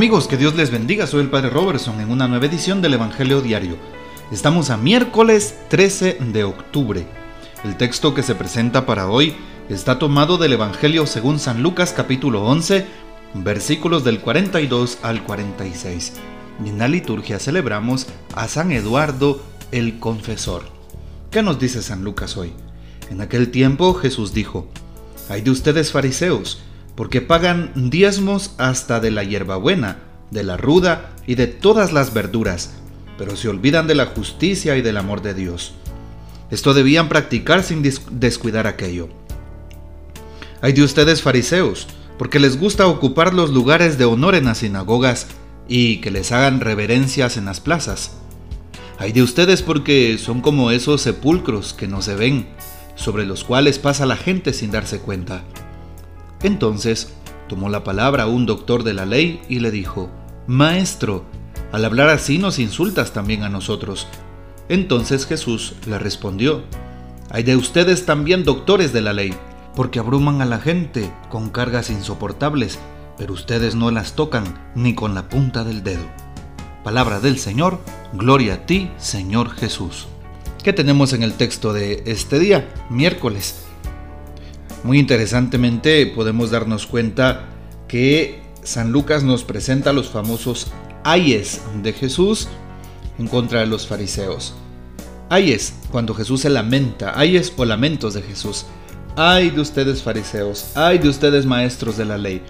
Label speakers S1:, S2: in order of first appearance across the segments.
S1: Amigos, que Dios les bendiga, soy el Padre Robertson en una nueva edición del Evangelio Diario. Estamos a miércoles 13 de octubre. El texto que se presenta para hoy está tomado del Evangelio según San Lucas capítulo 11, versículos del 42 al 46. Y en la liturgia celebramos a San Eduardo el Confesor. ¿Qué nos dice San Lucas hoy? En aquel tiempo Jesús dijo, Hay de ustedes fariseos, porque pagan diezmos hasta de la hierbabuena, de la ruda y de todas las verduras, pero se olvidan de la justicia y del amor de Dios. Esto debían practicar sin descuidar aquello. Hay de ustedes fariseos, porque les gusta ocupar los lugares de honor en las sinagogas y que les hagan reverencias en las plazas. Hay de ustedes porque son como esos sepulcros que no se ven, sobre los cuales pasa la gente sin darse cuenta. Entonces tomó la palabra un doctor de la ley y le dijo, Maestro, al hablar así nos insultas también a nosotros. Entonces Jesús le respondió, Hay de ustedes también doctores de la ley, porque abruman a la gente con cargas insoportables, pero ustedes no las tocan ni con la punta del dedo. Palabra del Señor, gloria a ti, Señor Jesús. ¿Qué tenemos en el texto de este día, miércoles? Muy interesantemente podemos darnos cuenta que San Lucas nos presenta los famosos ayes de Jesús en contra de los fariseos. Ayes, cuando Jesús se lamenta, ayes o lamentos de Jesús. Ay de ustedes fariseos, ay de ustedes maestros de la ley.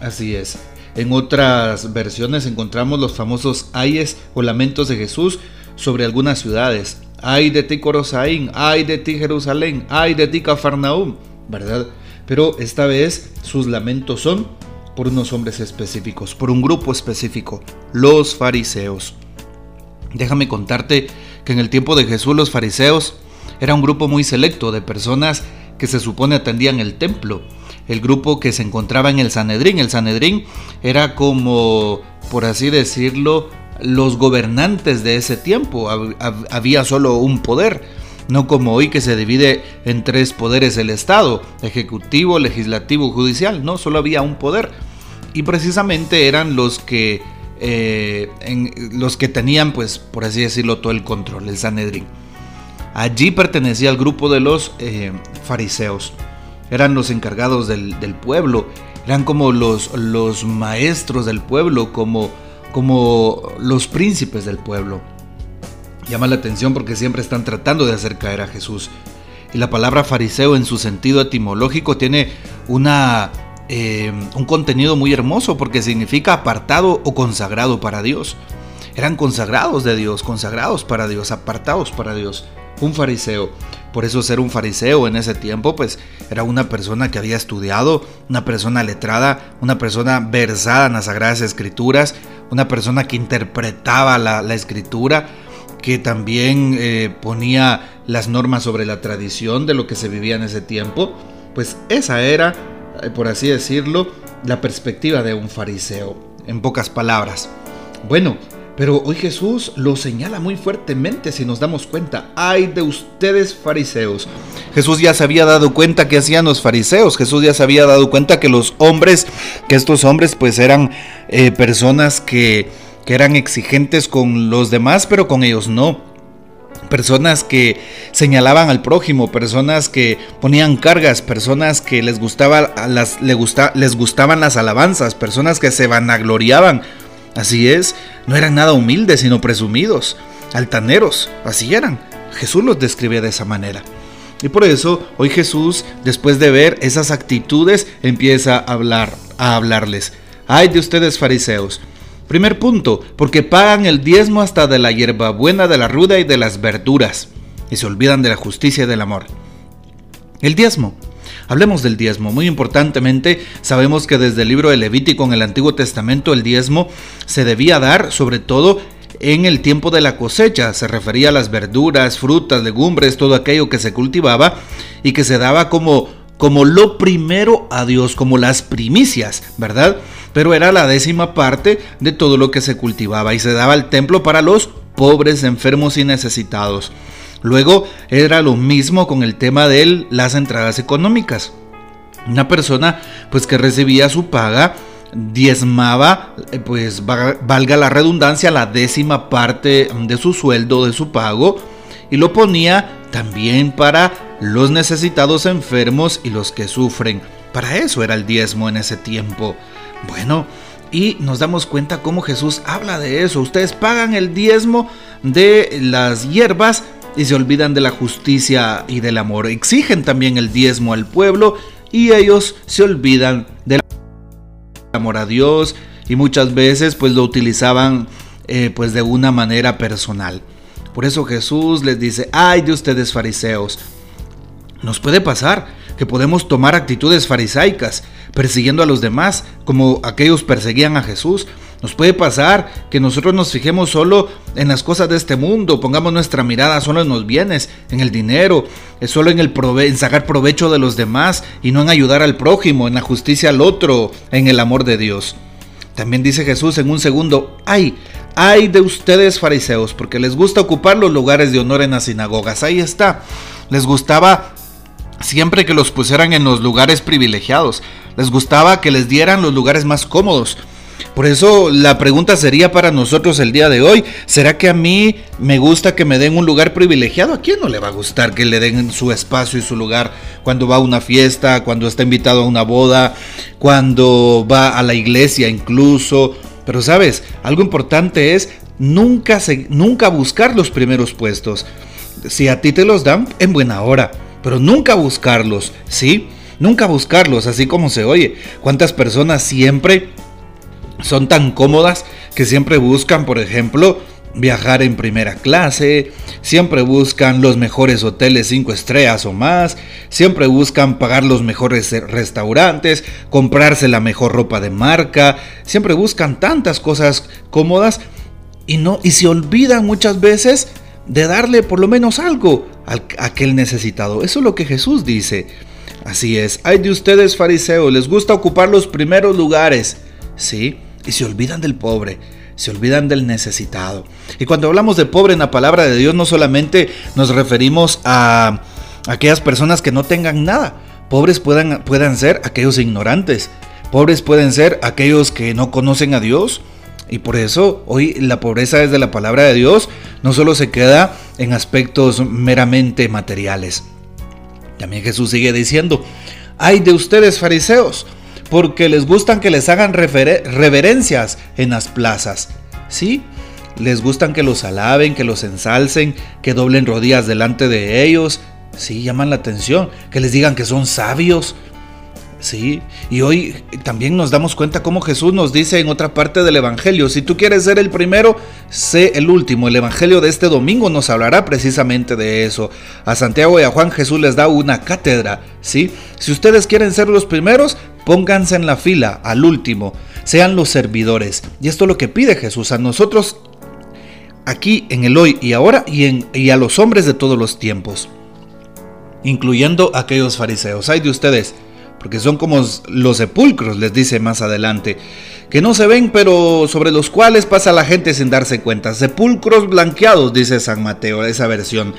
S1: Así es. En otras versiones encontramos los famosos ayes o lamentos de Jesús sobre algunas ciudades. Ay de ti Corosaín, ay de ti Jerusalén, ay de ti Cafarnaúm. ¿Verdad? Pero esta vez sus lamentos son por unos hombres específicos, por un grupo específico, los fariseos. Déjame contarte que en el tiempo de Jesús los fariseos era un grupo muy selecto de personas que se supone atendían el templo, el grupo que se encontraba en el Sanedrín. El Sanedrín era como, por así decirlo, los gobernantes de ese tiempo. Había solo un poder no como hoy que se divide en tres poderes el Estado, ejecutivo, legislativo, judicial, no, solo había un poder. Y precisamente eran los que, eh, los que tenían, pues, por así decirlo, todo el control, el Sanedrín. Allí pertenecía al grupo de los eh, fariseos. Eran los encargados del, pueblo, eran como los, los maestros del pueblo, como, como los príncipes del pueblo. Llama la atención porque siempre están tratando de hacer caer a Jesús. Y la palabra fariseo en su sentido etimológico tiene una, eh, un contenido muy hermoso porque significa apartado o consagrado para Dios. Eran consagrados de Dios, consagrados para Dios, apartados para Dios. Un fariseo. Por eso ser un fariseo en ese tiempo, pues era una persona que había estudiado, una persona letrada, una persona versada en las Sagradas Escrituras, una persona que interpretaba la, la escritura, que también eh, ponía las normas sobre la tradición de lo que se vivía en ese tiempo, pues esa era, eh, por así decirlo, la perspectiva de un fariseo, en pocas palabras. Bueno, pero hoy Jesús lo señala muy fuertemente si nos damos cuenta. Ay de ustedes fariseos. Jesús ya se había dado cuenta que hacían los fariseos. Jesús ya se había dado cuenta que los hombres, que estos hombres pues eran eh, personas que que eran exigentes con los demás, pero con ellos no. Personas que señalaban al prójimo, personas que ponían cargas, personas que les, gustaba, las, les gustaban las alabanzas, personas que se vanagloriaban. Así es, no eran nada humildes, sino presumidos, altaneros, así eran. Jesús los describe de esa manera. Y por eso hoy Jesús, después de ver esas actitudes, empieza a hablar, a hablarles. Ay de ustedes fariseos, Primer punto, porque pagan el diezmo hasta de la hierbabuena, de la ruda y de las verduras, y se olvidan de la justicia y del amor. El diezmo. Hablemos del diezmo. Muy importantemente, sabemos que desde el libro de Levítico en el Antiguo Testamento el diezmo se debía dar sobre todo en el tiempo de la cosecha. Se refería a las verduras, frutas, legumbres, todo aquello que se cultivaba y que se daba como, como lo primero a Dios, como las primicias, ¿verdad? Pero era la décima parte de todo lo que se cultivaba y se daba al templo para los pobres, enfermos y necesitados. Luego era lo mismo con el tema de las entradas económicas. Una persona pues que recibía su paga diezmaba, eh, pues valga la redundancia, la décima parte de su sueldo, de su pago, y lo ponía también para los necesitados enfermos y los que sufren. Para eso era el diezmo en ese tiempo. Bueno, y nos damos cuenta cómo Jesús habla de eso. Ustedes pagan el diezmo de las hierbas y se olvidan de la justicia y del amor. Exigen también el diezmo al pueblo y ellos se olvidan del amor a Dios y muchas veces pues lo utilizaban eh, pues de una manera personal. Por eso Jesús les dice, ay de ustedes fariseos, nos puede pasar que podemos tomar actitudes farisaicas, persiguiendo a los demás, como aquellos perseguían a Jesús. Nos puede pasar que nosotros nos fijemos solo en las cosas de este mundo, pongamos nuestra mirada solo en los bienes, en el dinero, eh, solo en, el en sacar provecho de los demás y no en ayudar al prójimo, en la justicia al otro, en el amor de Dios. También dice Jesús en un segundo, ay, ay de ustedes fariseos, porque les gusta ocupar los lugares de honor en las sinagogas. Ahí está. Les gustaba siempre que los pusieran en los lugares privilegiados. Les gustaba que les dieran los lugares más cómodos. Por eso la pregunta sería para nosotros el día de hoy, ¿será que a mí me gusta que me den un lugar privilegiado? ¿A quién no le va a gustar que le den su espacio y su lugar cuando va a una fiesta, cuando está invitado a una boda, cuando va a la iglesia incluso? Pero sabes, algo importante es nunca, nunca buscar los primeros puestos. Si a ti te los dan, en buena hora pero nunca buscarlos, ¿sí? Nunca buscarlos, así como se oye. ¿Cuántas personas siempre son tan cómodas que siempre buscan, por ejemplo, viajar en primera clase, siempre buscan los mejores hoteles 5 estrellas o más, siempre buscan pagar los mejores restaurantes, comprarse la mejor ropa de marca, siempre buscan tantas cosas cómodas y no y se olvidan muchas veces de darle por lo menos algo aquel necesitado. Eso es lo que Jesús dice. Así es, hay de ustedes fariseos, les gusta ocupar los primeros lugares, ¿sí? Y se olvidan del pobre, se olvidan del necesitado. Y cuando hablamos de pobre en la palabra de Dios, no solamente nos referimos a aquellas personas que no tengan nada. Pobres puedan, puedan ser aquellos ignorantes. Pobres pueden ser aquellos que no conocen a Dios y por eso hoy la pobreza desde la palabra de Dios no solo se queda en aspectos meramente materiales. También Jesús sigue diciendo, ay de ustedes fariseos, porque les gustan que les hagan reverencias en las plazas. ¿Sí? Les gustan que los alaben, que los ensalcen, que doblen rodillas delante de ellos. Sí, llaman la atención, que les digan que son sabios, Sí, y hoy también nos damos cuenta cómo Jesús nos dice en otra parte del Evangelio, si tú quieres ser el primero, sé el último. El Evangelio de este domingo nos hablará precisamente de eso. A Santiago y a Juan Jesús les da una cátedra, ¿sí? Si ustedes quieren ser los primeros, pónganse en la fila, al último, sean los servidores. Y esto es lo que pide Jesús a nosotros aquí en el hoy y ahora y, en, y a los hombres de todos los tiempos, incluyendo aquellos fariseos. Hay de ustedes porque son como los sepulcros, les dice más adelante, que no se ven, pero sobre los cuales pasa la gente sin darse cuenta. Sepulcros blanqueados, dice San Mateo, esa versión.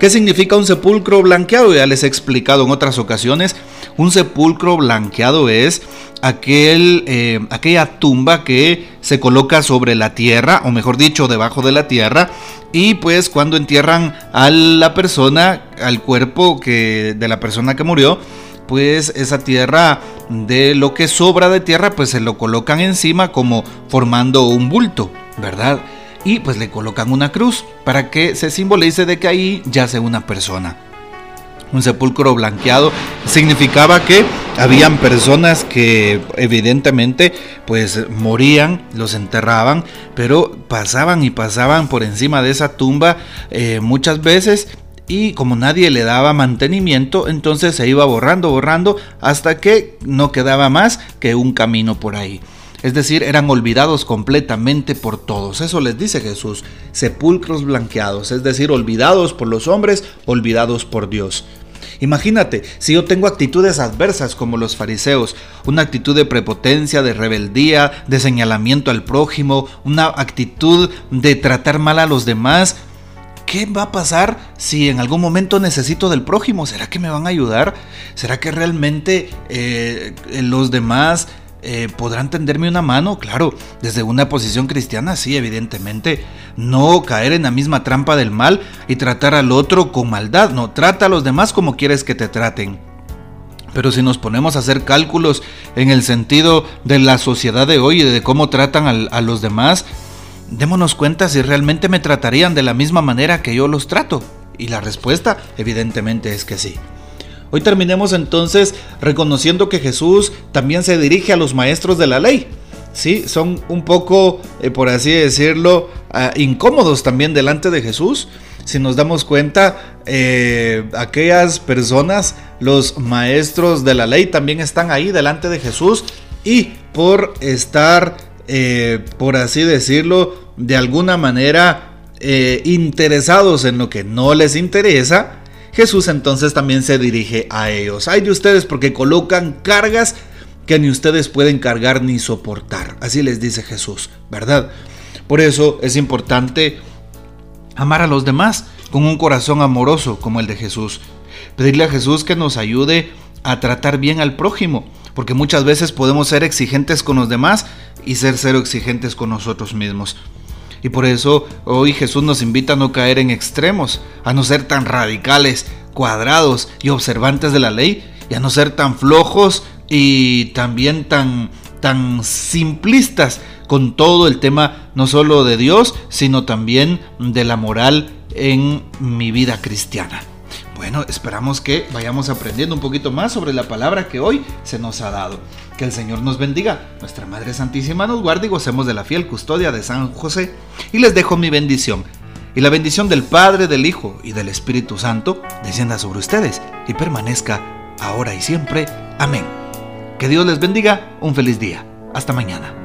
S1: ¿Qué significa un sepulcro blanqueado? Ya les he explicado en otras ocasiones. Un sepulcro blanqueado es aquel, eh, aquella tumba que se coloca sobre la tierra, o mejor dicho, debajo de la tierra, y pues cuando entierran a la persona, al cuerpo que, de la persona que murió, pues esa tierra de lo que sobra de tierra pues se lo colocan encima como formando un bulto, ¿verdad? Y pues le colocan una cruz para que se simbolice de que ahí yace una persona. Un sepulcro blanqueado significaba que habían personas que evidentemente pues morían, los enterraban, pero pasaban y pasaban por encima de esa tumba eh, muchas veces y como nadie le daba mantenimiento, entonces se iba borrando, borrando, hasta que no quedaba más que un camino por ahí. Es decir, eran olvidados completamente por todos. Eso les dice Jesús, sepulcros blanqueados, es decir, olvidados por los hombres, olvidados por Dios. Imagínate, si yo tengo actitudes adversas como los fariseos, una actitud de prepotencia, de rebeldía, de señalamiento al prójimo, una actitud de tratar mal a los demás, ¿qué va a pasar si en algún momento necesito del prójimo? ¿Será que me van a ayudar? ¿Será que realmente eh, los demás eh, podrán tenderme una mano, claro, desde una posición cristiana, sí, evidentemente. No caer en la misma trampa del mal y tratar al otro con maldad, no, trata a los demás como quieres que te traten. Pero si nos ponemos a hacer cálculos en el sentido de la sociedad de hoy y de cómo tratan a los demás, démonos cuenta si realmente me tratarían de la misma manera que yo los trato. Y la respuesta evidentemente es que sí. Hoy terminemos entonces reconociendo que Jesús también se dirige a los maestros de la ley. Sí, son un poco, eh, por así decirlo, ah, incómodos también delante de Jesús. Si nos damos cuenta, eh, aquellas personas, los maestros de la ley, también están ahí delante de Jesús y por estar, eh, por así decirlo, de alguna manera interesados en lo que no les interesa, Jesús entonces también se dirige a ellos. Hay de ustedes porque colocan cargas que ni ustedes pueden cargar ni soportar. Así les dice Jesús, ¿verdad? Por eso es importante amar a los demás con un corazón amoroso como el de Jesús. Pedirle a Jesús que nos ayude a tratar bien al prójimo, porque muchas veces podemos ser exigentes con los demás y ser cero exigentes con nosotros mismos. Y por eso hoy Jesús nos invita a no caer en extremos, a no ser tan radicales, cuadrados y observantes de la ley, y a no ser tan flojos y también tan, tan simplistas con todo el tema no solo de Dios, sino también de la moral en mi vida cristiana. Bueno, esperamos que vayamos aprendiendo un poquito más sobre la palabra que hoy se nos ha dado. Que el Señor nos bendiga, nuestra Madre Santísima nos guarde y gocemos de la fiel custodia de San José. Y les dejo mi bendición. Y la bendición del Padre, del Hijo y del Espíritu Santo descienda sobre ustedes y permanezca ahora y siempre. Amén. Que Dios les bendiga. Un feliz día. Hasta mañana.